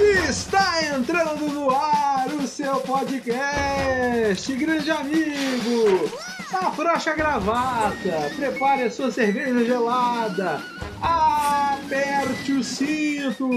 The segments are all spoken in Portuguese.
Está entrando no ar o seu podcast, grande amigo! Afrouxa a gravata, prepare a sua cerveja gelada, aperte o cinto!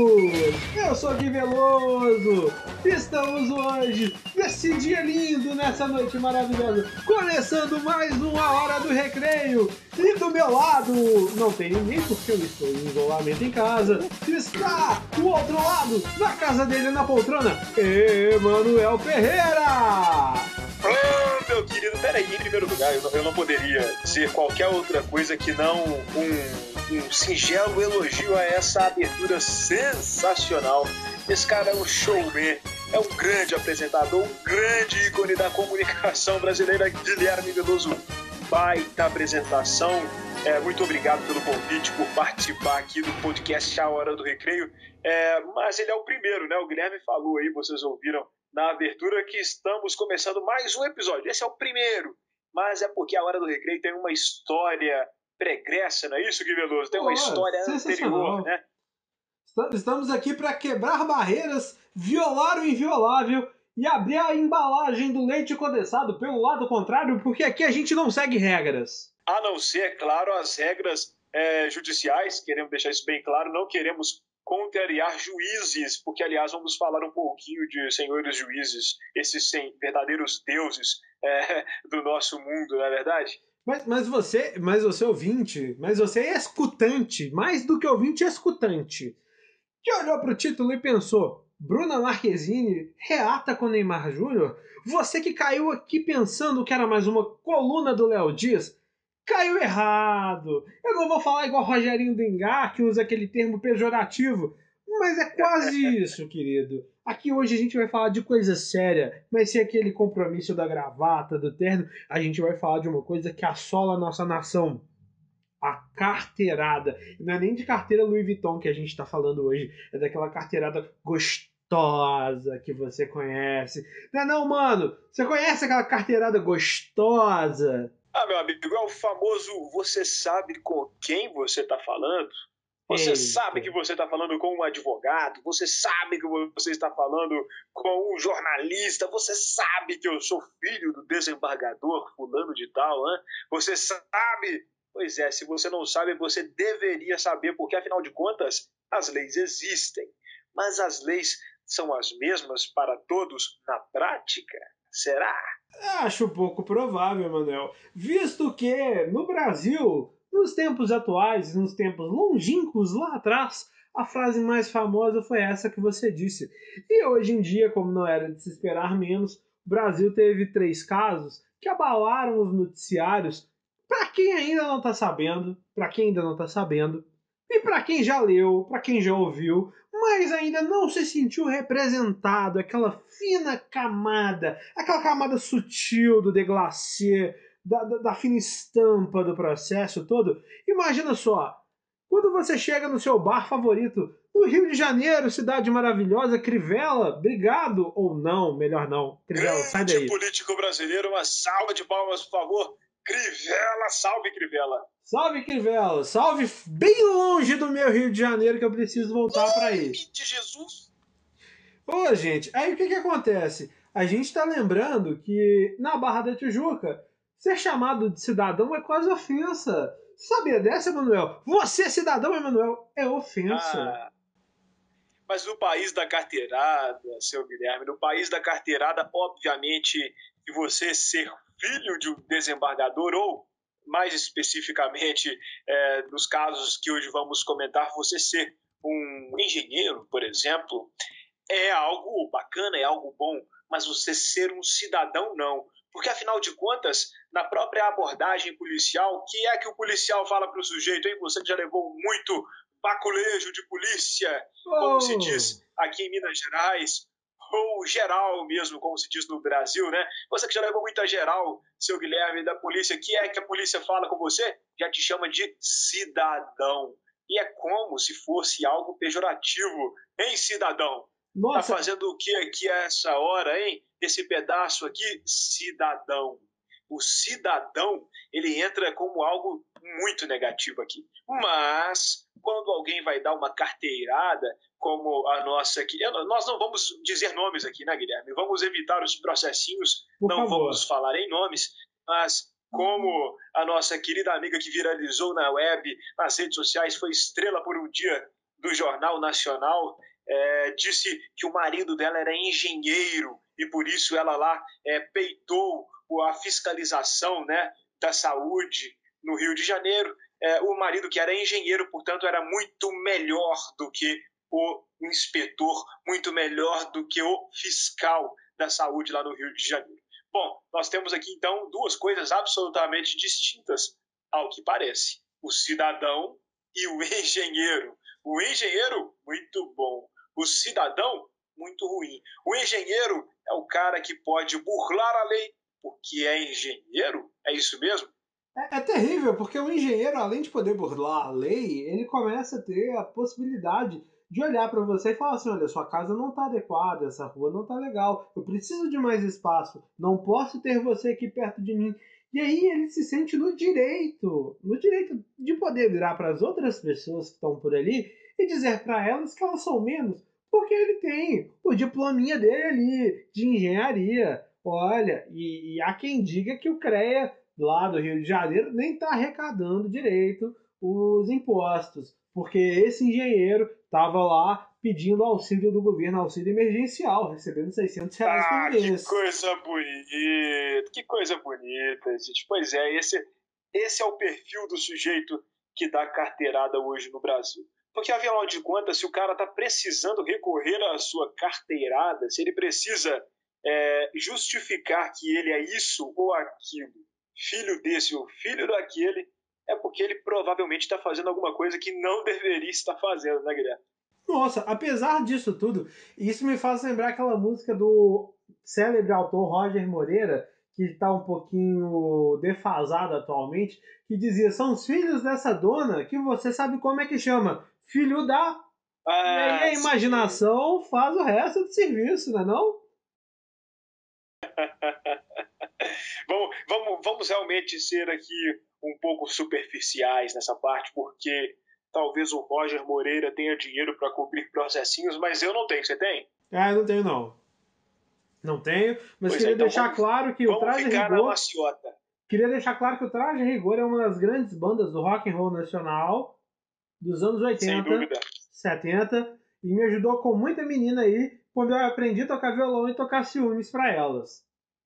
Eu sou Gui Veloso, estamos hoje, nesse dia lindo, nessa noite maravilhosa, começando mais uma Hora do Recreio, e do meu lado, não tem ninguém porque eu estou em isolamento em casa, está do outro lado, na casa dele, na poltrona, Emanuel Ferreira! Meu querido, peraí, em primeiro lugar, eu não, eu não poderia dizer qualquer outra coisa que não um, um singelo elogio a essa abertura sensacional. Esse cara é um showman, é um grande apresentador, um grande ícone da comunicação brasileira, Guilherme Veloso. Baita apresentação. É, muito obrigado pelo convite, por participar aqui do podcast A Hora do Recreio. É, mas ele é o primeiro, né? O Guilherme falou aí, vocês ouviram na abertura que estamos começando mais um episódio. Esse é o primeiro, mas é porque a Hora do Recreio tem uma história pregressa, não é isso, Gui Veloso? Tem uma Pô, história anterior, né? Estamos aqui para quebrar barreiras, violar o inviolável e abrir a embalagem do leite condensado pelo lado contrário, porque aqui a gente não segue regras. A não ser, claro, as regras é, judiciais, queremos deixar isso bem claro, não queremos contrariar juízes, porque aliás vamos falar um pouquinho de senhores juízes, esses sem, verdadeiros deuses é, do nosso mundo, não é verdade? Mas, mas você, mas você ouvinte, mas você é escutante, mais do que ouvinte, é escutante, que olhou para o título e pensou: Bruna Marquezine reata com Neymar Júnior? Você que caiu aqui pensando que era mais uma coluna do Léo Dias, caiu errado. Eu não vou falar igual Rogerinho Dengar, que usa aquele termo pejorativo, mas é quase isso, querido. Aqui hoje a gente vai falar de coisa séria, mas sem aquele compromisso da gravata, do terno, a gente vai falar de uma coisa que assola a nossa nação. A carteirada. Não é nem de carteira Louis Vuitton que a gente está falando hoje, é daquela carteirada gostosa que você conhece. Não é não, mano? Você conhece aquela carteirada gostosa? Ah, meu amigo, é o famoso você sabe com quem você está falando? Você Eita. sabe que você está falando com um advogado, você sabe que você está falando com um jornalista, você sabe que eu sou filho do desembargador fulano de tal, né? Você sabe? Pois é, se você não sabe, você deveria saber, porque afinal de contas, as leis existem. Mas as leis são as mesmas para todos na prática? Será? Acho pouco provável, Manuel. Visto que no Brasil, nos tempos atuais, nos tempos longínquos lá atrás, a frase mais famosa foi essa que você disse. E hoje em dia, como não era de se esperar menos, o Brasil teve três casos que abalaram os noticiários. Para quem ainda não está sabendo, para quem ainda não está sabendo, e para quem já leu, para quem já ouviu, mas ainda não se sentiu representado, aquela fina camada, aquela camada sutil do deglacê, da, da, da fina estampa do processo todo. Imagina só, quando você chega no seu bar favorito, no Rio de Janeiro, cidade maravilhosa, Crivella, obrigado ou não, melhor não, Crivella, sai daí. Grande político brasileiro, uma salva de palmas, por favor. Crivella, salve Crivella. Salve Crivella, salve bem longe do meu Rio de Janeiro que eu preciso voltar para aí. De Jesus. Ô, gente, aí o que que acontece? A gente tá lembrando que na Barra da Tijuca, ser chamado de cidadão é quase ofensa. Sabia dessa, Emanuel? Você, cidadão, Emanuel, é ofensa. Ah, mas no país da carteirada, seu Guilherme, no país da carteirada, obviamente, que você ser filho de um desembargador ou mais especificamente, é, nos casos que hoje vamos comentar, você ser um engenheiro, por exemplo, é algo bacana, é algo bom, mas você ser um cidadão, não. Porque, afinal de contas, na própria abordagem policial, que é que o policial fala para o sujeito, hein? Você já levou muito baculejo de polícia, como se Oh. diz aqui em Minas Gerais, ou geral mesmo, como se diz no Brasil, né? Você que já levou muita geral, seu Guilherme, da polícia, que é que a polícia fala com você? Já te chama de cidadão. E é como se fosse algo pejorativo, hein, cidadão? Tá Nossa, fazendo o que aqui a essa hora, hein? Esse pedaço aqui, cidadão. O cidadão, ele entra como algo muito negativo aqui. Mas, quando alguém vai dar uma carteirada, como a nossa aqui, nós não vamos dizer nomes aqui, né, Guilherme? Vamos evitar os processinhos, Por não favor. vamos falar em nomes, mas como a nossa querida amiga que viralizou na web, nas redes sociais, foi estrela por um dia do Jornal Nacional, é, disse que o marido dela era engenheiro e por isso ela lá é, peitou a fiscalização né, da saúde no Rio de Janeiro. É, o marido, que era engenheiro, portanto, era muito melhor do que o inspetor, muito melhor do que o fiscal da saúde lá no Rio de Janeiro. Bom, nós temos aqui então duas coisas absolutamente distintas, ao que parece: o cidadão e o engenheiro. O engenheiro, muito bom. O cidadão, muito ruim. O engenheiro é o cara que pode burlar a lei porque é engenheiro? É isso mesmo? É, terrível, porque o engenheiro, além de poder burlar a lei, ele começa a ter a possibilidade de olhar para você e falar assim: olha, sua casa não está adequada, essa rua não está legal, eu preciso de mais espaço, não posso ter você aqui perto de mim. E aí ele se sente no direito, no direito de poder virar para as outras pessoas que estão por ali e dizer para elas que elas são menos, porque ele tem o diplominha dele ali de engenharia. Olha, e, e há quem diga que o CREA lá do Rio de Janeiro nem está arrecadando direito os impostos, porque esse engenheiro estava lá pedindo auxílio do governo, auxílio emergencial, recebendo 600 reais ah, por mês. Que coisa bonita, que coisa bonita, gente. Pois é, esse, esse é o perfil do sujeito que dá carteirada hoje no Brasil. Porque, afinal de contas, se o cara está precisando recorrer à sua carteirada, se ele precisa é, justificar que ele é isso ou aquilo, filho desse ou filho daquele, é porque ele provavelmente está fazendo alguma coisa que não deveria estar fazendo, né, Guilherme? Nossa, apesar disso tudo, isso me faz lembrar aquela música do célebre autor Roger Moreira, que está um pouquinho defasado atualmente, que dizia: são os filhos dessa dona que você sabe como é que chama, filho da. Ah, e aí a imaginação sim. faz o resto do serviço, não é não? vamos, vamos, vamos realmente ser aqui um pouco superficiais nessa parte, porque talvez o Roger Moreira tenha dinheiro para cobrir processinhos, mas eu não tenho. Você tem? Ah, eu não tenho, não. Não tenho, mas pois queria é, então deixar vamos, claro que o Traje Rigor. Queria deixar claro que o Traje Rigor é uma das grandes bandas do rock and roll nacional dos anos 80, 70, e me ajudou com muita menina aí quando eu aprendi a tocar violão e tocar ciúmes para elas.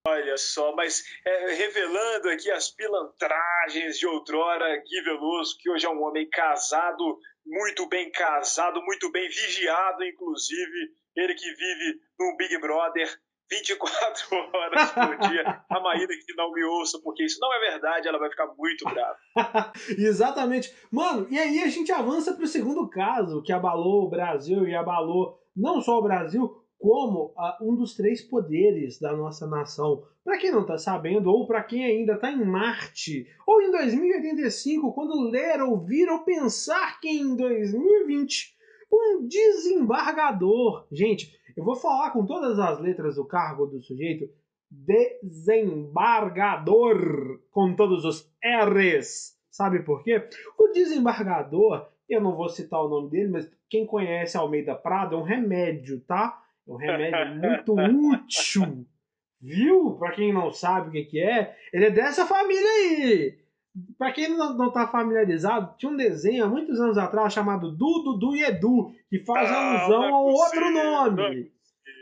Olha só, mas é, revelando aqui as pilantragens de outrora, Gui Veloso, que hoje é um homem casado, muito bem casado, muito bem vigiado, inclusive, ele que vive num Big Brother 24 horas por dia. A Maíra que não me ouça, porque isso não é verdade, ela vai ficar muito brava. Exatamente. Mano, e aí a gente avança para o segundo caso que abalou o Brasil e abalou não só o Brasil, como uh, um dos três poderes da nossa nação. Para quem não está sabendo, ou para quem ainda está em Marte, ou em 2085, quando ler, ouvir ou pensar que em 2020 um desembargador. Gente, eu vou falar com todas as letras do cargo do sujeito. Desembargador, com todos os R's. Sabe por quê? O desembargador eu não vou citar o nome dele, mas quem conhece Almeida Prado é um remédio, tá? É um remédio muito útil. Viu? Para quem não sabe o que, que é, ele é dessa família aí. Para quem não, não tá familiarizado, tinha um desenho há muitos anos atrás chamado Dudu Dudu e Edu, que faz ah, alusão a um outro nome.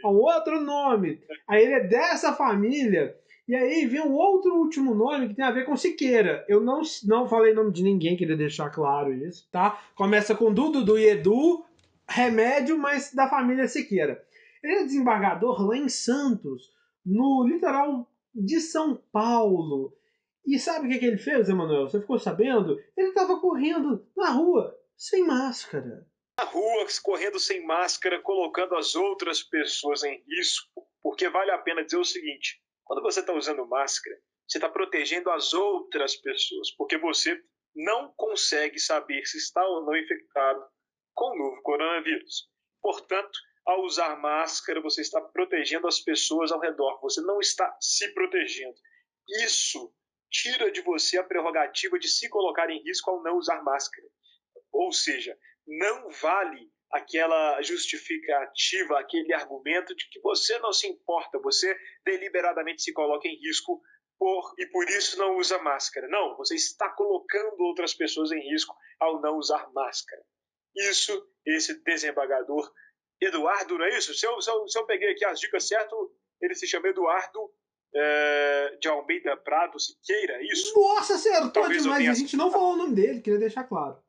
A um outro nome. Aí ele é dessa família e aí vem um outro último nome que tem a ver com Siqueira. Eu não, não falei nome de ninguém, queria deixar claro isso, tá? Começa com Dudu, Dudu e Edu, remédio, mas da família Siqueira. Ele é desembargador lá em Santos, no litoral de São Paulo. E sabe o que, que ele fez, Emanuel? Você ficou sabendo? Ele estava correndo na rua sem máscara. Na rua, correndo sem máscara, colocando as outras pessoas em risco. Porque vale a pena dizer o seguinte: quando você está usando máscara, você está protegendo as outras pessoas, porque você não consegue saber se está ou não infectado com o novo coronavírus. Portanto, ao usar máscara, você está protegendo as pessoas ao redor, você não está se protegendo. Isso tira de você a prerrogativa de se colocar em risco ao não usar máscara. Ou seja, não vale aquela justificativa, aquele argumento de que você não se importa, você deliberadamente se coloca em risco por, e por isso não usa máscara. Não, você está colocando outras pessoas em risco ao não usar máscara. Isso, esse desembargador Eduardo, não é isso? Se eu, se eu, se eu peguei aqui as dicas certas, ele se chama Eduardo é, de Almeida Prado Siqueira, é isso? Nossa, acertou Talvez demais. A gente não falou o nome dele, queria deixar claro.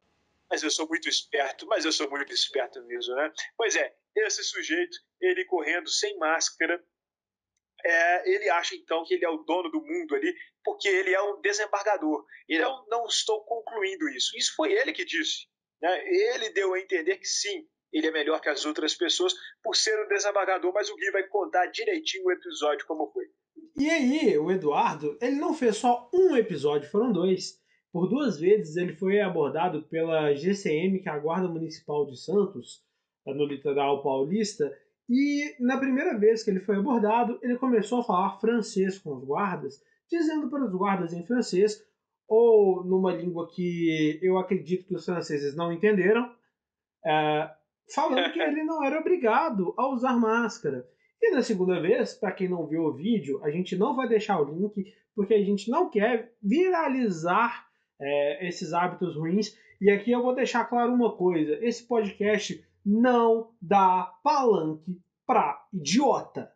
Mas eu sou muito esperto, mas eu sou muito esperto mesmo, né? Pois é, esse sujeito, ele correndo sem máscara, é, ele acha então que ele é o dono do mundo ali, porque ele é um desembargador. E eu não estou concluindo isso. Isso foi ele que disse. Né? Ele deu a entender que sim, ele é melhor que as outras pessoas por ser um desembargador, mas o Gui vai contar direitinho o episódio como foi. E aí, o Eduardo, ele não fez só um episódio, foram dois. Por duas vezes ele foi abordado pela GCM, que é a Guarda Municipal de Santos, no litoral paulista, e na primeira vez que ele foi abordado, ele começou a falar francês com os guardas, dizendo para os guardas em francês, ou numa língua que eu acredito que os franceses não entenderam, é, falando que ele não era obrigado a usar máscara. E na segunda vez, para quem não viu o vídeo, a gente não vai deixar o link, porque a gente não quer viralizar é, esses hábitos ruins. E aqui eu vou deixar claro uma coisa: esse podcast não dá palanque pra idiota.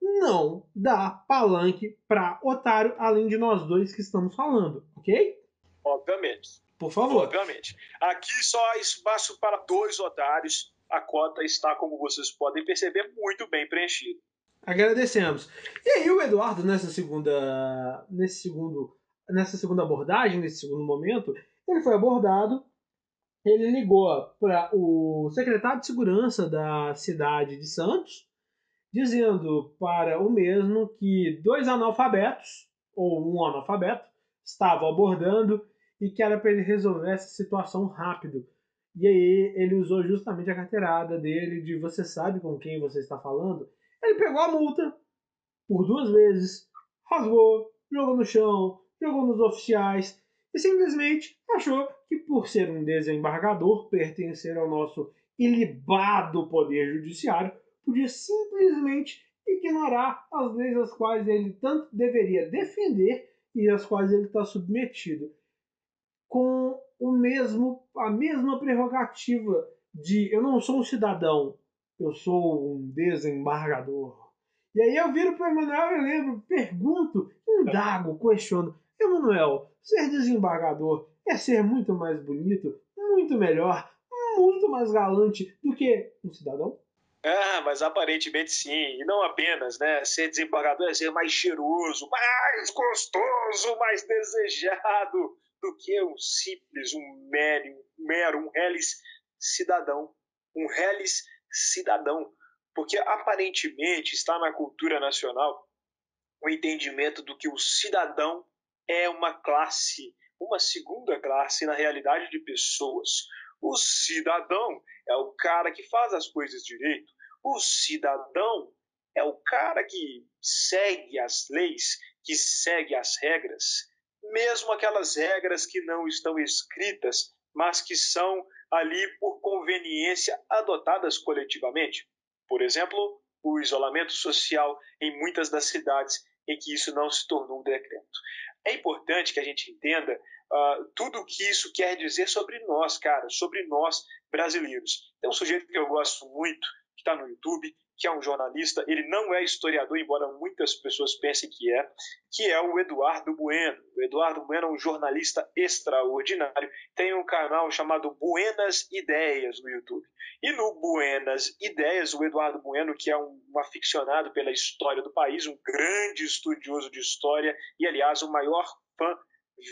Não dá palanque pra otário, além de nós dois que estamos falando, ok? Obviamente. Por favor. Obviamente. Aqui só há espaço para dois otários. A cota está, como vocês podem perceber, muito bem preenchida. Agradecemos. E aí o Eduardo, nessa segunda, nesse segundo nessa segunda abordagem, nesse segundo momento, ele foi abordado, ele ligou para o secretário de segurança da cidade de Santos, dizendo para o mesmo que dois analfabetos, ou um analfabeto, estavam abordando e que era para ele resolver essa situação rápido. E aí ele usou justamente a carteirada dele de você sabe com quem você está falando. Ele pegou a multa por duas vezes, rasgou, jogou no chão, jogou nos oficiais e simplesmente achou que, por ser um desembargador, pertencer ao nosso ilibado poder judiciário, podia simplesmente ignorar as leis às quais ele tanto deveria defender e às quais ele está submetido, com o mesmo a mesma prerrogativa de eu não sou um cidadão, eu sou um desembargador. E aí eu viro para o Emanuel e lembro, pergunto, indago, questiono. Emanuel, ser desembargador é ser muito mais bonito, muito melhor, muito mais galante do que um cidadão? Ah, mas aparentemente sim. E não apenas, né? Ser desembargador é ser mais cheiroso, mais gostoso, mais desejado do que um simples, um mero, mero, um reles cidadão. Um reles cidadão. Porque aparentemente está na cultura nacional o entendimento do que o cidadão é uma classe, uma segunda classe na realidade de pessoas. O cidadão é o cara que faz as coisas direito. O cidadão é o cara que segue as leis, que segue as regras, mesmo aquelas regras que não estão escritas, mas que são ali por conveniência adotadas coletivamente. Por exemplo, o isolamento social em muitas das cidades em que isso não se tornou um decreto. É importante que a gente entenda uh, tudo o que isso quer dizer sobre nós, cara, sobre nós brasileiros. Tem um sujeito que eu gosto muito, que está no YouTube, que é um jornalista, ele não é historiador, embora muitas pessoas pensem que é, que é o Eduardo Bueno. O Eduardo Bueno é um jornalista extraordinário, tem um canal chamado Buenas Ideias no YouTube. E no Buenas Ideias, o Eduardo Bueno, que é um, um aficionado pela história do país, um grande estudioso de história e, aliás, o maior fã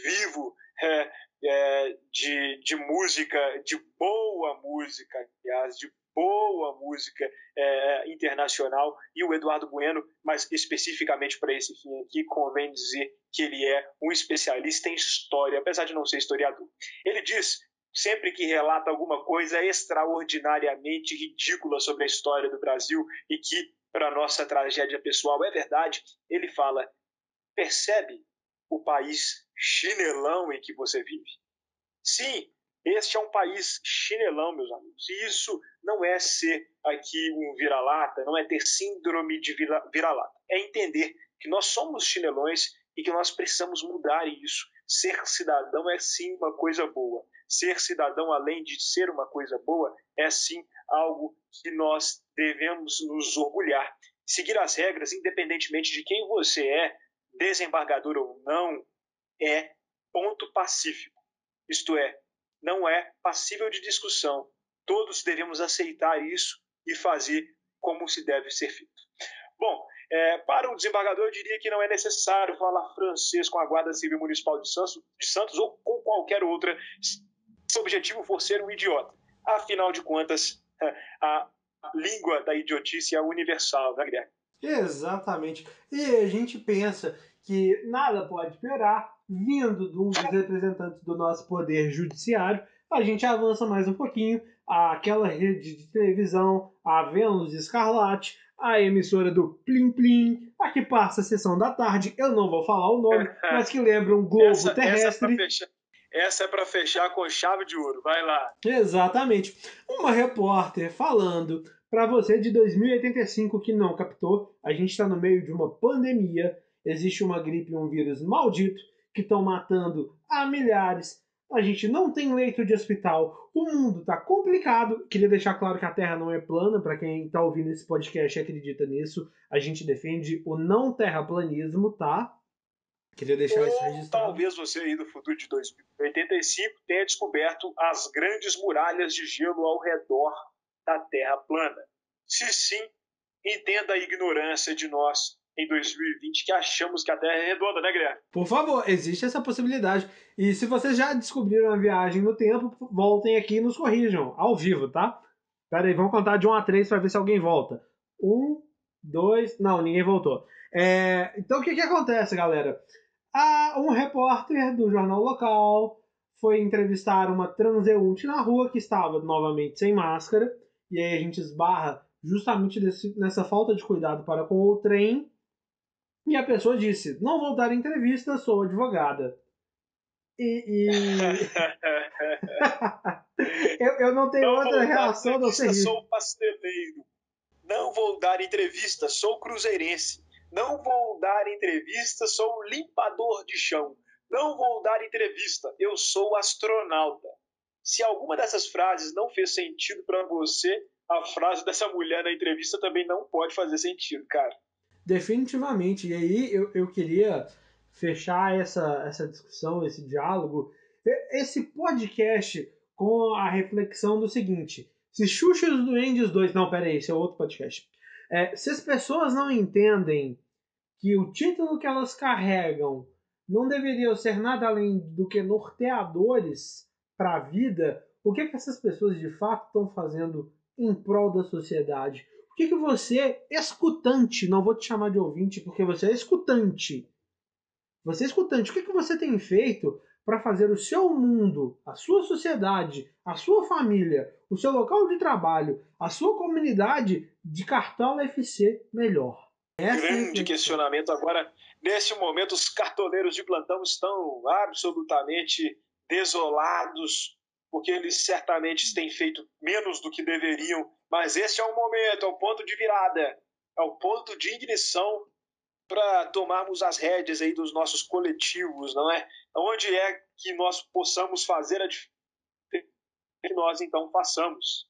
vivo é, é, de, de música, de boa música, aliás, de boa música é, internacional, e o Eduardo Bueno, mas especificamente para esse fim aqui, convém dizer que ele é um especialista em história, apesar de não ser historiador. Ele diz, sempre que relata alguma coisa extraordinariamente ridícula sobre a história do Brasil e que, para nossa tragédia pessoal, é verdade, ele fala: percebe o país chinelão em que você vive? Sim, este é um país chinelão, meus amigos. E isso não é ser aqui um vira-lata, não é ter síndrome de vira-lata. É entender que nós somos chinelões e que nós precisamos mudar isso. Ser cidadão é sim uma coisa boa. Ser cidadão, além de ser uma coisa boa, é sim algo que nós devemos nos orgulhar. Seguir as regras, independentemente de quem você é, desembargador ou não, é ponto pacífico. Isto é, não é passível de discussão. Todos devemos aceitar isso e fazer como se deve ser feito. Bom, é, para o desembargador, eu diria que não é necessário falar francês com a Guarda Civil Municipal de Santos, de Santos ou com qualquer outra, se o objetivo for ser um idiota. Afinal de contas, a língua da idiotice é universal, né, Guilherme? Exatamente. E a gente pensa que nada pode esperar, vindo de um dos representantes do nosso poder judiciário, a gente avança mais um pouquinho. Aquela rede de televisão, a Vênus Escarlate, a emissora do Plim Plim, a que passa a sessão da tarde, eu não vou falar o nome, mas que lembra um globo essa, terrestre. Essa é para fechar, fechar com chave de ouro, vai lá. Exatamente. Uma repórter falando para você de 2085 que não captou, a gente está no meio de uma pandemia, existe uma gripe e um vírus maldito que estão matando a milhares a gente não tem leito de hospital, o mundo tá complicado. Queria deixar claro que a Terra não é plana, para quem tá ouvindo esse podcast e acredita nisso. A gente defende o não terraplanismo, tá? Queria deixar Ou isso registrado. Talvez você aí do futuro de 2085 tenha descoberto as grandes muralhas de gelo ao redor da Terra plana. Se sim, entenda a ignorância de nós em 2020 que achamos que a Terra é redonda, né, Guilherme? Por favor, existe essa possibilidade. E se vocês já descobriram a viagem no tempo, voltem aqui e nos corrijam, ao vivo, tá? Pera aí, vamos contar de 1 a 3 para ver se alguém volta. 1, 2. Não, ninguém voltou. É, então o que, que acontece, galera? Ah, um repórter do jornal local foi entrevistar uma transeunte na rua que estava novamente sem máscara. E aí a gente esbarra justamente desse, nessa falta de cuidado para com o trem e a pessoa disse: Não vou dar entrevista, sou advogada. E. e... eu, eu não tenho não outra reação não ser Sou pasteleiro. Não vou dar entrevista, sou cruzeirense. Não vou dar entrevista, sou limpador de chão. Não vou dar entrevista, eu sou astronauta. Se alguma dessas frases não fez sentido para você, a frase dessa mulher na entrevista também não pode fazer sentido, cara. Definitivamente. E aí eu, eu queria fechar essa, essa discussão, esse diálogo, esse podcast com a reflexão do seguinte: se Xuxa e os Duendes 2. Não, pera aí, esse é outro podcast. É, se as pessoas não entendem que o título que elas carregam não deveria ser nada além do que norteadores para a vida, o que, é que essas pessoas de fato estão fazendo em prol da sociedade? O que, que você, escutante, não vou te chamar de ouvinte porque você é escutante. Você é escutante, o que, que você tem feito para fazer o seu mundo, a sua sociedade, a sua família, o seu local de trabalho, a sua comunidade de cartola FC melhor? Essa é Grande é questionamento. Agora, nesse momento, os cartoleiros de plantão estão absolutamente desolados, porque eles certamente têm feito menos do que deveriam mas esse é o momento, é o ponto de virada, é o ponto de ignição para tomarmos as rédeas aí dos nossos coletivos, não é? Onde é que nós possamos fazer a diferença que nós então façamos.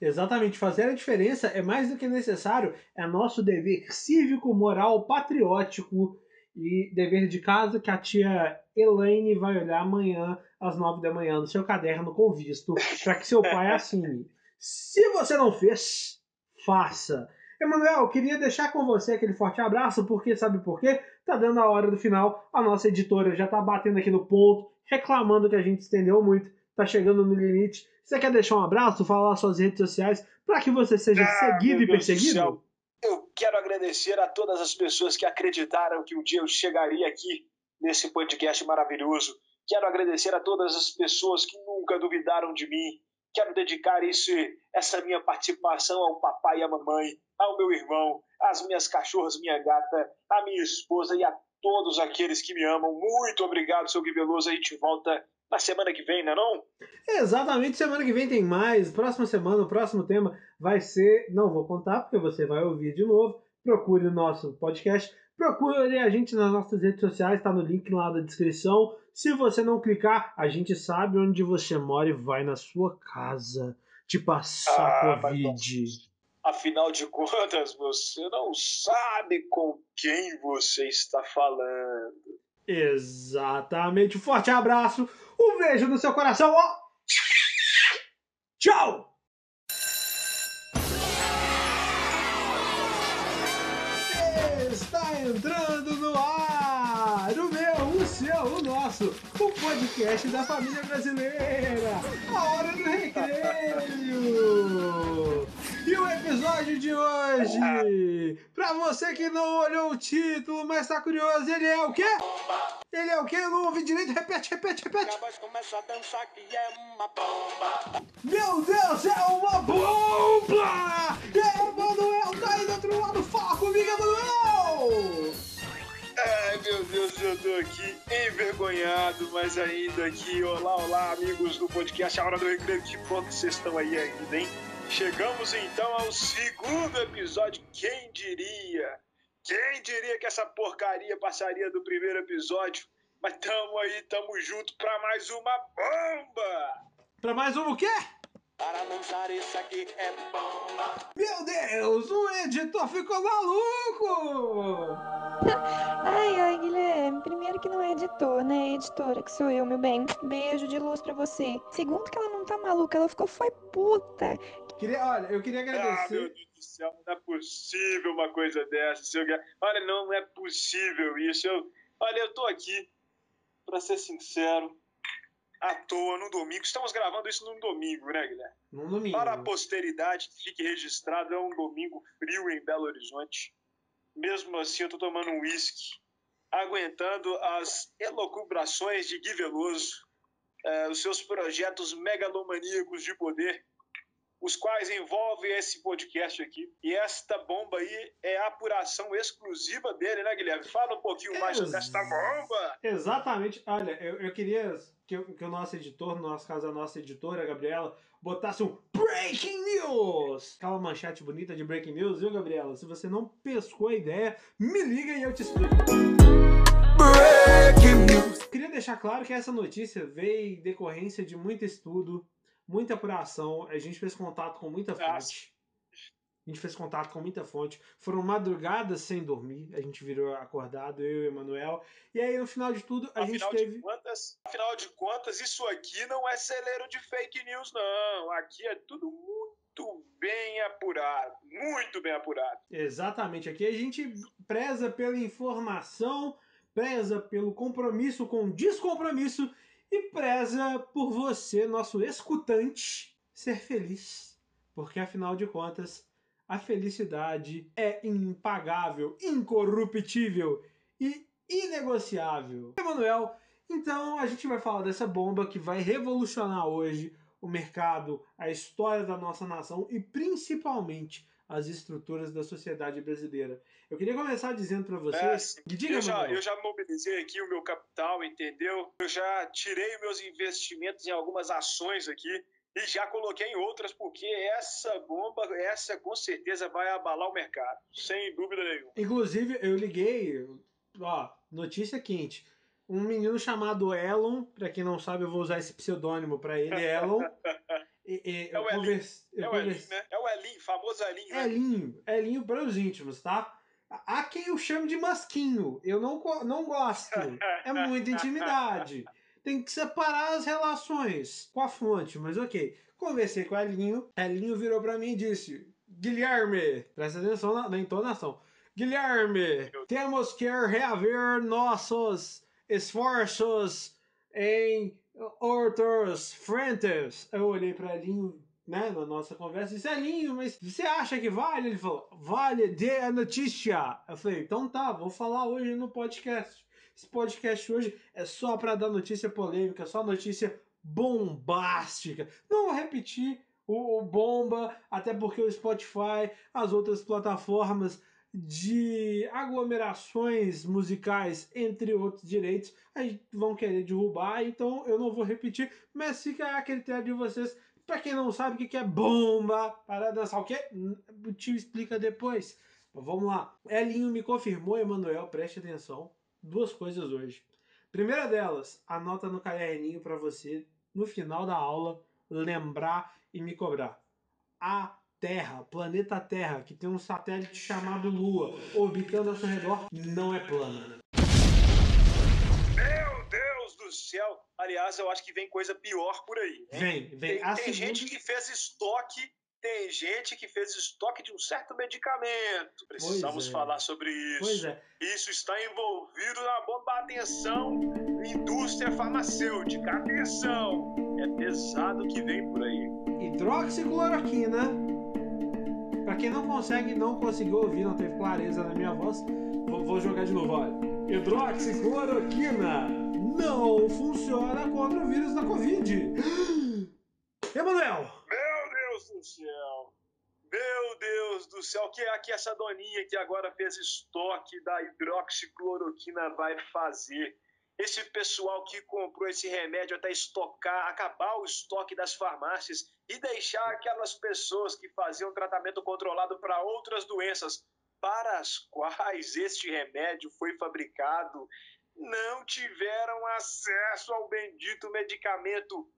Exatamente, fazer a diferença é mais do que necessário, é nosso dever cívico, moral, patriótico e dever de casa que a tia Elaine vai olhar amanhã às nove da manhã no seu caderno com visto para que seu pai assine. Se você não fez, faça. Emanuel, queria deixar com você aquele forte abraço, porque sabe por quê? Tá dando a hora do final, a nossa editora já tá batendo aqui no ponto, reclamando que a gente estendeu muito, tá chegando no limite. Você quer deixar um abraço, falar suas redes sociais, para que você seja ah, seguido e perseguido? Eu quero agradecer a todas as pessoas que acreditaram que um dia eu chegaria aqui nesse podcast maravilhoso. Quero agradecer a todas as pessoas que nunca duvidaram de mim, Quero dedicar isso, essa minha participação ao papai e à mamãe, ao meu irmão, às minhas cachorras, minha gata, à minha esposa e a todos aqueles que me amam. Muito obrigado, seu Gui Veloso. A gente volta na semana que vem, não é não? Exatamente, semana que vem tem mais. Próxima semana, o próximo tema vai ser. Não vou contar, porque você vai ouvir de novo. Procure o nosso podcast. Procure a gente nas nossas redes sociais, está no link lá da descrição. Se você não clicar, a gente sabe onde você mora e vai na sua casa te passar ah, Covid. Afinal de contas, você não sabe com quem você está falando. Exatamente. Um forte abraço, um beijo no seu coração. Oh! Tchau! Está entrando o podcast da família brasileira. A hora do recreio. E o episódio de hoje, pra você que não olhou o título, mas tá curioso, ele é o quê? Ele é o quê? Eu não ouvi direito. Repete, repete, repete. Meu Deus, é uma bomba! É, Emanuel tá aí do outro lado. Fala comigo, Emanuel! Ai, meu Deus, eu tô aqui envergonhado, mas ainda aqui. Olá, olá, amigos do podcast A Hora do Recreio. Que bom que vocês estão aí ainda, hein? Chegamos então ao segundo episódio. Quem diria? Quem diria que essa porcaria passaria do primeiro episódio? Mas tamo aí, tamo junto pra mais uma bomba! Pra mais um o quê? Para lançar isso aqui é bomba! Meu Deus, o editor ficou maluco! Ai, ai, Guilherme, primeiro que não é editor, né? É editora que sou eu, meu bem. Beijo de luz pra você. Segundo que ela não tá maluca, ela ficou foi puta. Queria, olha, eu queria agradecer. Ah, meu Deus do céu, não é possível uma coisa dessa. Seu... Olha, não é possível isso. Eu... Olha, eu tô aqui, para ser sincero, à toa no domingo. Estamos gravando isso num domingo, né, Guilherme? Num domingo. Para a posteridade, fique registrado, é um domingo frio em Belo Horizonte. Mesmo assim, eu tô tomando um uísque, aguentando as elocubrações de Gui Veloso, eh, os seus projetos megalomaníacos de poder os quais envolvem esse podcast aqui. E esta bomba aí é a apuração exclusiva dele, né, Guilherme? Fala um pouquinho mais sobre esta bomba. Exatamente. Olha, eu, eu queria que, que, o nosso editor, no nosso caso a nossa editora, a Gabriela, botasse um Breaking News! Aquela manchete bonita de Breaking News, viu, Gabriela? Se você não pescou a ideia, me liga e eu te explico. Breaking News! Queria deixar claro que essa notícia veio em decorrência de muito estudo muita apuração, a gente fez contato com muita fonte. A gente fez contato com muita fonte. Foram madrugadas sem dormir. A gente virou acordado, eu e o Emanuel. E aí, no final de tudo, a afinal gente teve. De contas, afinal de contas, isso aqui não é celeiro de fake news, não. Aqui é tudo muito bem apurado. Muito bem apurado. Exatamente. Aqui a gente preza pela informação, preza pelo compromisso com descompromisso e preza por você, nosso escutante, ser feliz. Porque afinal de contas, a felicidade é impagável, incorruptível e inegociável. Emanuel, então a gente vai falar dessa bomba que vai revolucionar hoje o mercado, a história da nossa nação e principalmente as estruturas da sociedade brasileira. Eu queria começar dizendo para vocês. É, diga, eu, já, eu já mobilizei aqui o meu capital, entendeu? Eu já tirei meus investimentos em algumas ações aqui e já coloquei em outras, porque essa bomba, essa com certeza vai abalar o mercado, sem dúvida nenhuma. Inclusive, eu liguei, ó, notícia quente. Um menino chamado Elon, para quem não sabe, eu vou usar esse pseudônimo para ele, Elon. E, e, é, o converse, é, o Elin, né? é o Elin, famoso Elin. Né? Elinho, Elinho para os íntimos, tá? Há quem eu chame de masquinho. Eu não, não gosto. É muita intimidade. Tem que separar as relações com a fonte, mas ok. Conversei com o Elinho. Elinho virou para mim e disse: Guilherme, presta atenção na, na entonação. Guilherme, temos que reaver nossos esforços em outros frentes. Eu olhei para Elinho, né, na nossa conversa, e disse, Elinho, mas você acha que vale? Ele falou, vale, dê a notícia. Eu falei, então tá, vou falar hoje no podcast. Esse podcast hoje é só para dar notícia polêmica, só notícia bombástica. Não vou repetir o, o bomba, até porque o Spotify, as outras plataformas de aglomerações musicais, entre outros direitos, aí vão querer derrubar, então eu não vou repetir, mas fica a critério de vocês. Pra quem não sabe o que é bomba para dançar o quê? O tio explica depois. Vamos lá. Elinho me confirmou, Emanuel, preste atenção. Duas coisas hoje. Primeira delas, anota no caderninho para você, no final da aula, lembrar e me cobrar. A Terra, planeta Terra, que tem um satélite chamado Lua, orbitando ao seu redor, não é plana. Meu Deus do céu! Aliás, eu acho que vem coisa pior por aí. Hein? Vem, vem. Tem, tem segunda... gente que fez estoque tem gente que fez estoque de um certo medicamento. Precisamos é. falar sobre isso. É. Isso está envolvido na bomba. Atenção, indústria farmacêutica. Atenção, é pesado que vem por aí. Hidroxicloroquina Pra quem não consegue, não conseguiu ouvir, não teve clareza na minha voz, vou, vou jogar de novo, olha. Hidroxicloroquina não funciona contra o vírus da Covid. Emanuel! Meu Deus do céu! Deus do céu, o que é que essa doninha que agora fez estoque da hidroxicloroquina vai fazer? esse pessoal que comprou esse remédio até estocar, acabar o estoque das farmácias e deixar aquelas pessoas que faziam tratamento controlado para outras doenças para as quais este remédio foi fabricado não tiveram acesso ao bendito medicamento. O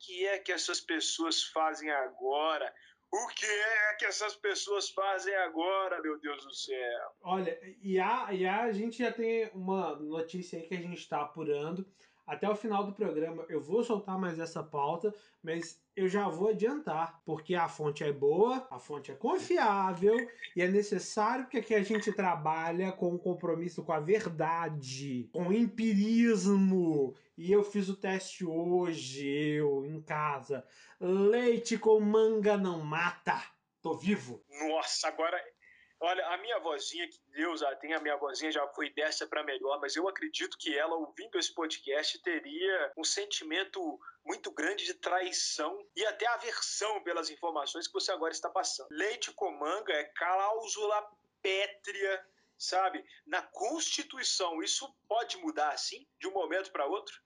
que é que essas pessoas fazem agora? O que é que essas pessoas fazem agora, meu Deus do céu? Olha, e a, e a, gente já tem uma notícia aí que a gente está apurando. Até o final do programa eu vou soltar mais essa pauta, mas eu já vou adiantar, porque a fonte é boa, a fonte é confiável e é necessário que aqui a gente trabalha com um compromisso com a verdade, com empirismo. E eu fiz o teste hoje, eu, em casa. Leite com manga não mata. Tô vivo. Nossa, agora Olha, a minha vozinha, que Deus a tem, a minha vozinha já foi dessa para melhor, mas eu acredito que ela, ouvindo esse podcast, teria um sentimento muito grande de traição e até aversão pelas informações que você agora está passando. Leite com manga é cláusula pétrea, sabe? Na Constituição. Isso pode mudar assim, de um momento para outro?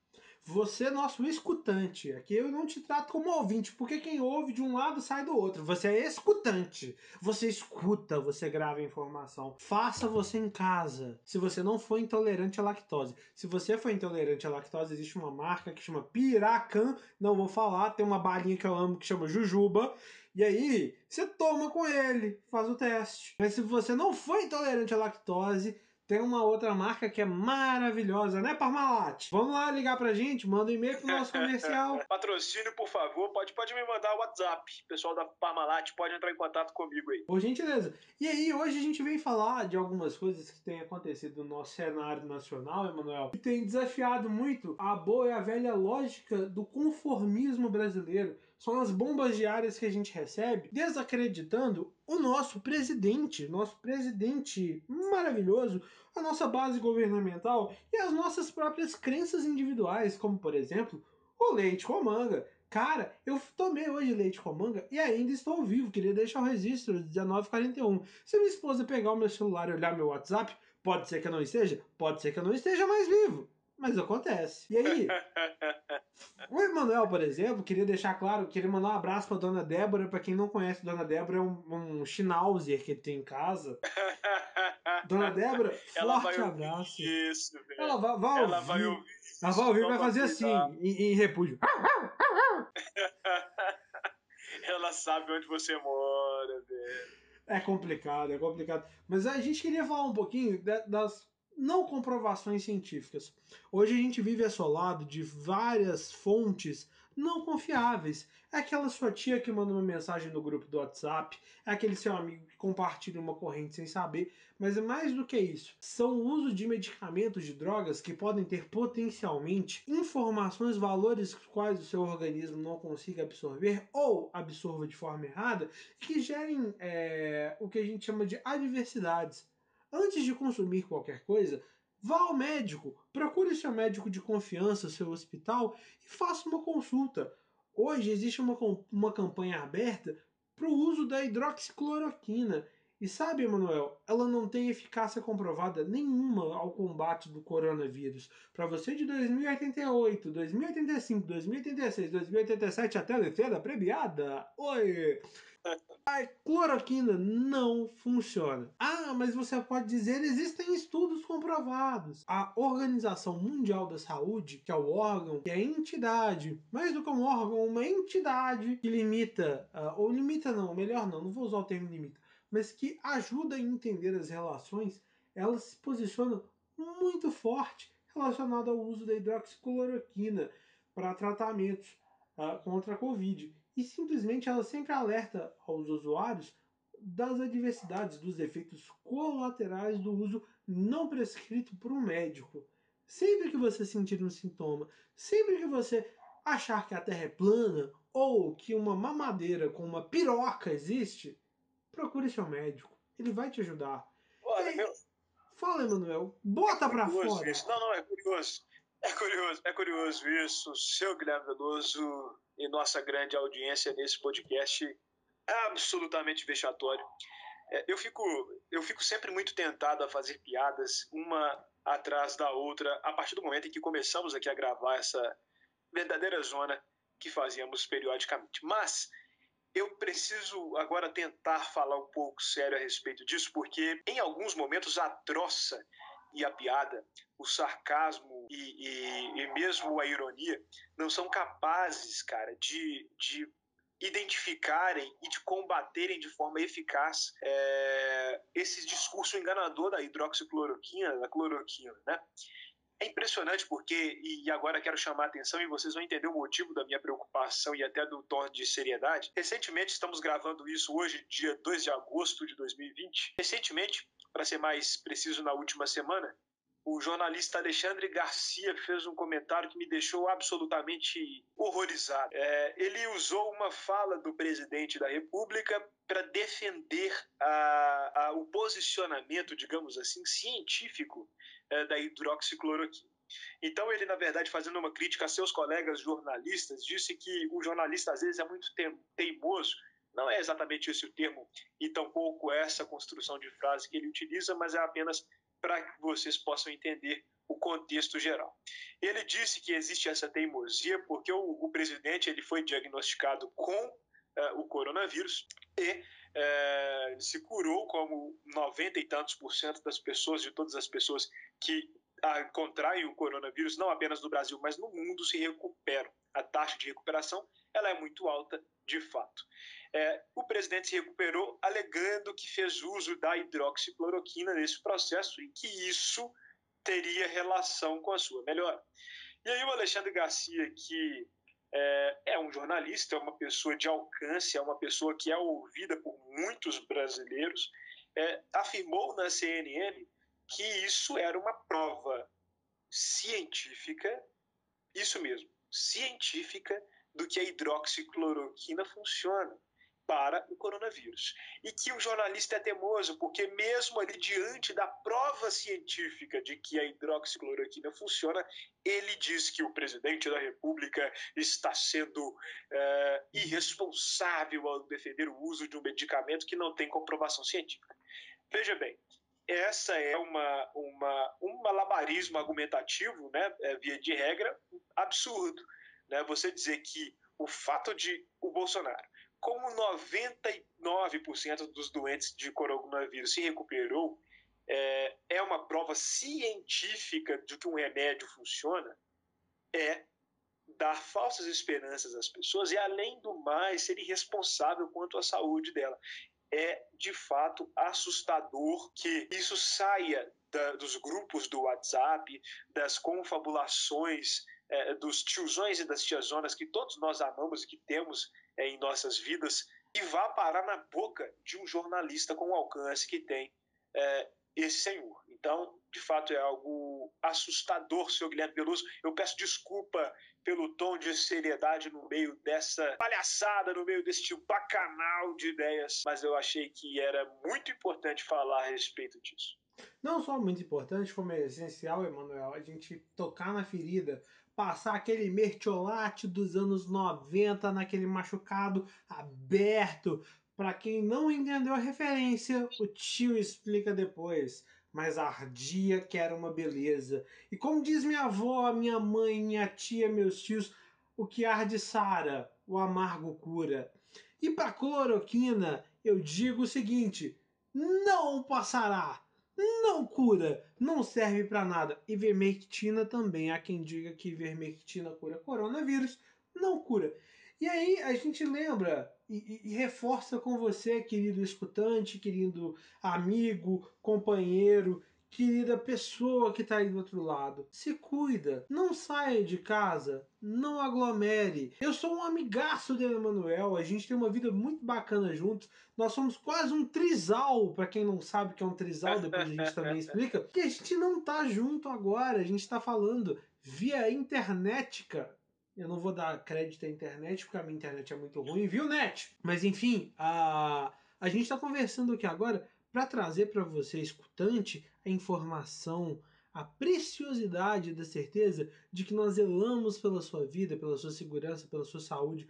Você é nosso escutante. Aqui eu não te trato como ouvinte, porque quem ouve de um lado sai do outro. Você é escutante. Você escuta, você grava informação. Faça você em casa. Se você não for intolerante à lactose. Se você for intolerante à lactose, existe uma marca que chama Piracan. Não vou falar. Tem uma balinha que eu amo que chama Jujuba. E aí, você toma com ele, faz o teste. Mas se você não for intolerante à lactose, tem uma outra marca que é maravilhosa, né, Parmalat? Vamos lá ligar pra gente, manda um e-mail pro nosso comercial. Patrocínio, por favor, pode, pode me mandar o WhatsApp. O pessoal da Parmalat pode entrar em contato comigo aí. Por gentileza. E aí, hoje a gente vem falar de algumas coisas que têm acontecido no nosso cenário nacional, Emanuel, que tem desafiado muito a boa e a velha lógica do conformismo brasileiro são as bombas diárias que a gente recebe, desacreditando o nosso presidente, nosso presidente maravilhoso, a nossa base governamental e as nossas próprias crenças individuais, como por exemplo o leite com manga. Cara, eu tomei hoje leite com manga e ainda estou vivo. Queria deixar o registro 1941. Se minha esposa pegar o meu celular e olhar meu WhatsApp, pode ser que eu não esteja, pode ser que eu não esteja mais vivo. Mas acontece. E aí? o Emanuel, por exemplo, queria deixar claro, queria mandar um abraço pra Dona Débora. Pra quem não conhece, Dona Débora é um, um Schnauzer que tem em casa. Dona Débora, ela forte abraço. Isso, velho. Ela vai, vai ela ouvir. vai ouvir. Ela vai ouvir e vai fazer assim, em, em repúdio. ela sabe onde você mora, velho. É complicado, é complicado. Mas a gente queria falar um pouquinho das não comprovações científicas. Hoje a gente vive assolado de várias fontes não confiáveis. É aquela sua tia que manda uma mensagem no grupo do WhatsApp, é aquele seu amigo que compartilha uma corrente sem saber, mas é mais do que isso. São o uso de medicamentos, de drogas que podem ter potencialmente informações, valores quais o seu organismo não consiga absorver ou absorva de forma errada, que gerem é, o que a gente chama de adversidades Antes de consumir qualquer coisa, vá ao médico, procure seu médico de confiança, seu hospital e faça uma consulta. Hoje existe uma, uma campanha aberta para o uso da hidroxicloroquina E sabe, Emanuel, ela não tem eficácia comprovada nenhuma ao combate do coronavírus. Para você de 2088, 2085, 2086, 2087 até a da premiada. Oi! A cloroquina não funciona. Ah, mas você pode dizer existem estudos comprovados. A Organização Mundial da Saúde, que é o órgão, que é a entidade, mais do que um órgão, uma entidade que limita, uh, ou limita não, melhor não, não vou usar o termo limita, mas que ajuda a entender as relações, ela se posiciona muito forte relacionada ao uso da hidroxicloroquina para tratamentos uh, contra a Covid. E simplesmente ela sempre alerta aos usuários das adversidades, dos efeitos colaterais do uso não prescrito por um médico. Sempre que você sentir um sintoma, sempre que você achar que a Terra é plana ou que uma mamadeira com uma piroca existe, procure seu médico. Ele vai te ajudar. Olha, meu... Fala, Emanuel. Bota é pra fora. Isso. Não, não, é curioso. É curioso, é curioso isso. Seu Guilherme Veloso e nossa grande audiência nesse podcast absolutamente vexatório. É, eu, fico, eu fico sempre muito tentado a fazer piadas, uma atrás da outra, a partir do momento em que começamos aqui a gravar essa verdadeira zona que fazíamos periodicamente. Mas eu preciso agora tentar falar um pouco sério a respeito disso, porque em alguns momentos a troça e a piada, o sarcasmo e, e, e mesmo a ironia não são capazes, cara, de, de identificarem e de combaterem de forma eficaz é, esse discurso enganador da hidroxicloroquina, da cloroquina, né? É impressionante porque, e agora quero chamar a atenção e vocês vão entender o motivo da minha preocupação e até do tom de seriedade. Recentemente, estamos gravando isso hoje, dia 2 de agosto de 2020. Recentemente, para ser mais preciso, na última semana, o jornalista Alexandre Garcia fez um comentário que me deixou absolutamente horrorizado. É, ele usou uma fala do presidente da República para defender a, a, o posicionamento, digamos assim, científico é, da hidroxicloroquina. Então ele, na verdade, fazendo uma crítica a seus colegas jornalistas, disse que o jornalista às vezes é muito teimoso. Não é exatamente esse o termo e tampouco essa construção de frase que ele utiliza, mas é apenas para que vocês possam entender o contexto geral. Ele disse que existe essa teimosia porque o, o presidente ele foi diagnosticado com uh, o coronavírus e é, se curou como 90 e tantos por cento das pessoas, de todas as pessoas que a, contraem o coronavírus, não apenas no Brasil, mas no mundo, se recuperam. A taxa de recuperação ela é muito alta, de fato. É, o presidente se recuperou alegando que fez uso da hidroxicloroquina nesse processo e que isso teria relação com a sua melhora. E aí o Alexandre Garcia, que é, é, um jornalista, é uma pessoa de alcance, é uma pessoa que é ouvida por muitos brasileiros, é, afirmou na CNN que isso era uma prova científica, isso mesmo, científica, do que a hidroxicloroquina funciona para o coronavírus. E que o jornalista é teimoso, porque mesmo ali diante da prova científica de que a hidroxicloroquina funciona, ele diz que o presidente da República está sendo é, irresponsável ao defender o uso de um medicamento que não tem comprovação científica. Veja bem, essa é uma, uma, um malabarismo argumentativo, né, é, via de regra, absurdo. Né? Você dizer que o fato de o Bolsonaro como 99% dos doentes de coronavírus se recuperou, é, é uma prova científica de que um remédio funciona, é dar falsas esperanças às pessoas e, além do mais, ser irresponsável quanto à saúde dela. É, de fato, assustador que isso saia da, dos grupos do WhatsApp, das confabulações é, dos tiozões e das tiazonas que todos nós amamos e que temos é, em nossas vidas e vá parar na boca de um jornalista com o alcance que tem é, esse senhor. Então, de fato, é algo assustador, senhor Guilherme Veloso. Eu peço desculpa pelo tom de seriedade no meio dessa palhaçada, no meio desse bacanal de ideias, mas eu achei que era muito importante falar a respeito disso. Não só muito importante, como é essencial, Emanuel, a gente tocar na ferida, passar aquele mertiolate dos anos 90 naquele machucado aberto, Para quem não entendeu a referência, o tio explica depois. Mas ardia que era uma beleza. E como diz minha avó, minha mãe, minha tia, meus tios, o que arde sara, o amargo cura. E para cloroquina, eu digo o seguinte: não passará, não cura, não serve para nada. Ivermectina também. Há quem diga que ivermectina cura coronavírus, não cura. E aí a gente lembra e, e, reforça com você, querido escutante, querido amigo, companheiro, querida pessoa que está aí do outro lado. Se cuida, não saia de casa, não aglomere. Eu sou um amigaço do Emanuel, a gente tem uma vida muito bacana juntos. Nós somos quase um trisal, para quem não sabe o que é um trisal, depois a gente também explica. Que a gente não tá junto agora, a gente está falando via internetica. Eu não vou dar crédito à internet, porque a minha internet é muito ruim, viu, net? Mas enfim, a, a gente está conversando aqui agora para trazer para você, escutante, informação, a preciosidade da certeza de que nós zelamos pela sua vida, pela sua segurança, pela sua saúde,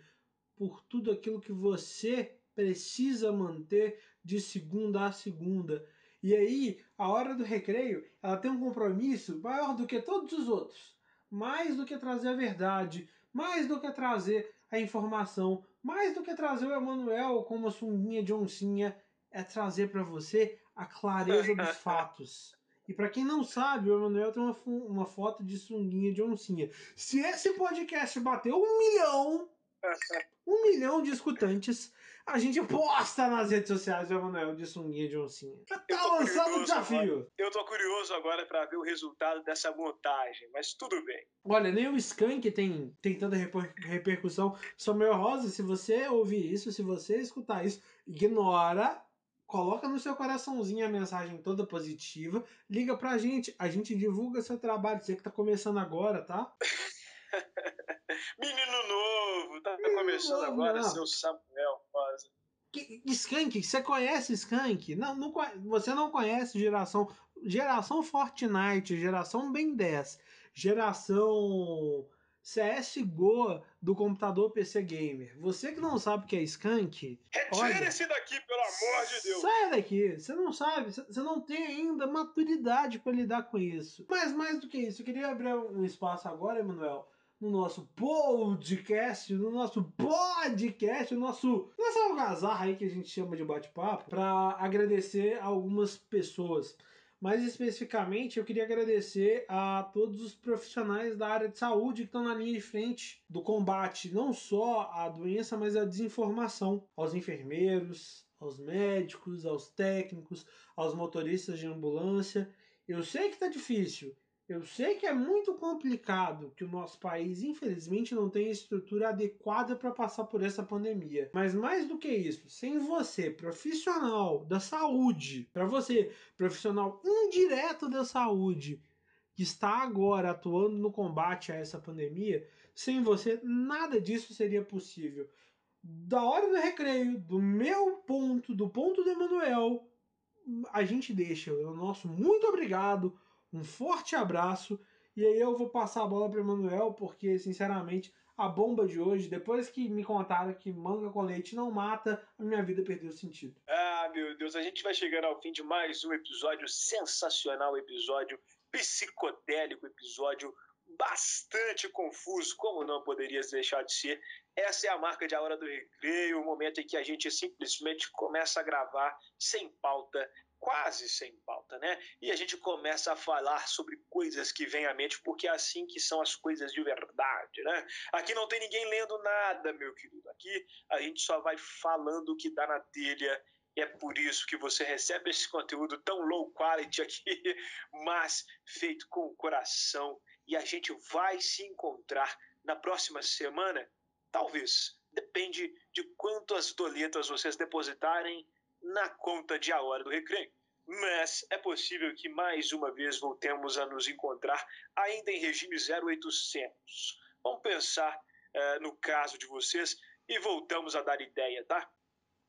por tudo aquilo que você precisa manter de segunda a segunda. E aí, a hora do recreio, ela tem um compromisso maior do que todos os outros. Mais do que trazer a verdade, mais do que trazer a informação, mais do que trazer o Emanuel com uma sunguinha de oncinha, é trazer para você a clareza dos fatos. E para quem não sabe, o Emanuel tem uma, uma foto de sunguinha de oncinha. Se esse podcast bater um milhão, um milhão de escutantes, a gente posta nas redes sociais o Emanuel de sunguinha de oncinha. Tá lançando o desafio. Agora. Eu tô curioso agora para ver o resultado dessa montagem, mas tudo bem. Olha, nem o Skank tem, tem tanta reper repercussão. Samuel Rosa, se você ouvir isso, se você escutar isso, ignora coloca no seu coraçãozinho a mensagem toda positiva, liga pra gente, a gente divulga seu trabalho, você que tá começando agora, tá? Menino novo, tá Menino começando novo, agora, não. seu Samuel Rosa. Skank, você conhece Skank? Não, não, você não conhece geração geração Fortnite, geração Ben 10, geração CSGO do computador PC Gamer. Você que não sabe o que é Skank. Retire-se daqui, pelo amor de Deus! Sai daqui! Você não sabe, você não tem ainda maturidade para lidar com isso. Mas mais do que isso, eu queria abrir um espaço agora, Emanuel, no nosso podcast, no nosso podcast, no nosso nessa algazarra aí que a gente chama de bate-papo, para agradecer algumas pessoas. Mais especificamente, eu queria agradecer a todos os profissionais da área de saúde que estão na linha de frente do combate não só à doença, mas à desinformação. Aos enfermeiros, aos médicos, aos técnicos, aos motoristas de ambulância. Eu sei que está difícil, eu sei que é muito complicado que o nosso país, infelizmente, não tem estrutura adequada para passar por essa pandemia. Mas mais do que isso, sem você, profissional da saúde, para você, profissional indireto da saúde, que está agora atuando no combate a essa pandemia, sem você, nada disso seria possível. Da hora do recreio, do meu ponto, do ponto do Emanuel, a gente deixa o nosso muito obrigado um forte abraço e aí eu vou passar a bola para Emanuel porque, sinceramente, a bomba de hoje, depois que me contaram que manga com leite não mata, a minha vida perdeu sentido. Ah, meu Deus, a gente vai chegando ao fim de mais um episódio sensacional, episódio psicodélico, episódio bastante confuso, como não poderia deixar de ser. Essa é a marca de A Hora do Recreio, o momento em que a gente simplesmente começa a gravar sem pauta, quase sem pauta, né? E a gente começa a falar sobre coisas que vêm à mente, porque é assim que são as coisas de verdade, né? Aqui não tem ninguém lendo nada, meu querido. Aqui a gente só vai falando o que dá na telha. É por isso que você recebe esse conteúdo tão low quality aqui, mas feito com o coração. E a gente vai se encontrar na próxima semana? Talvez. Depende de quantas doletas vocês depositarem na conta de A Hora do Recreio. Mas é possível que mais uma vez voltemos a nos encontrar ainda em regime 0800. Vamos pensar uh, no caso de vocês e voltamos a dar ideia, tá?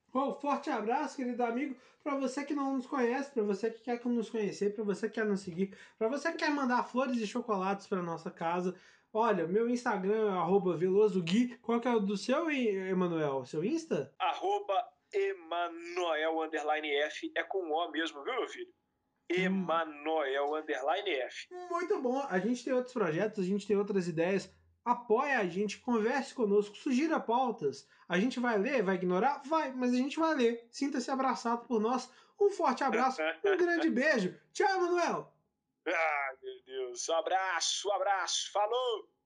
Bom, forte abraço, querido amigo. Para você que não nos conhece, para você que quer nos conhecer, para você que quer nos seguir, para você que quer mandar flores e chocolates para nossa casa, Olha, meu Instagram é arroba velozogui. Qual que é o do seu, Emanuel? Seu Insta? Arroba Emanuel underline F. É com O mesmo, viu, meu filho? Emanuel underline F. Muito bom. A gente tem outros projetos, a gente tem outras ideias. Apoie a gente, converse conosco, sugira pautas. A gente vai ler, vai ignorar? Vai, mas a gente vai ler. Sinta-se abraçado por nós. Um forte abraço, um grande beijo. Tchau, Emanuel. Ah, meu Deus. Um abraço, um abraço. Falou!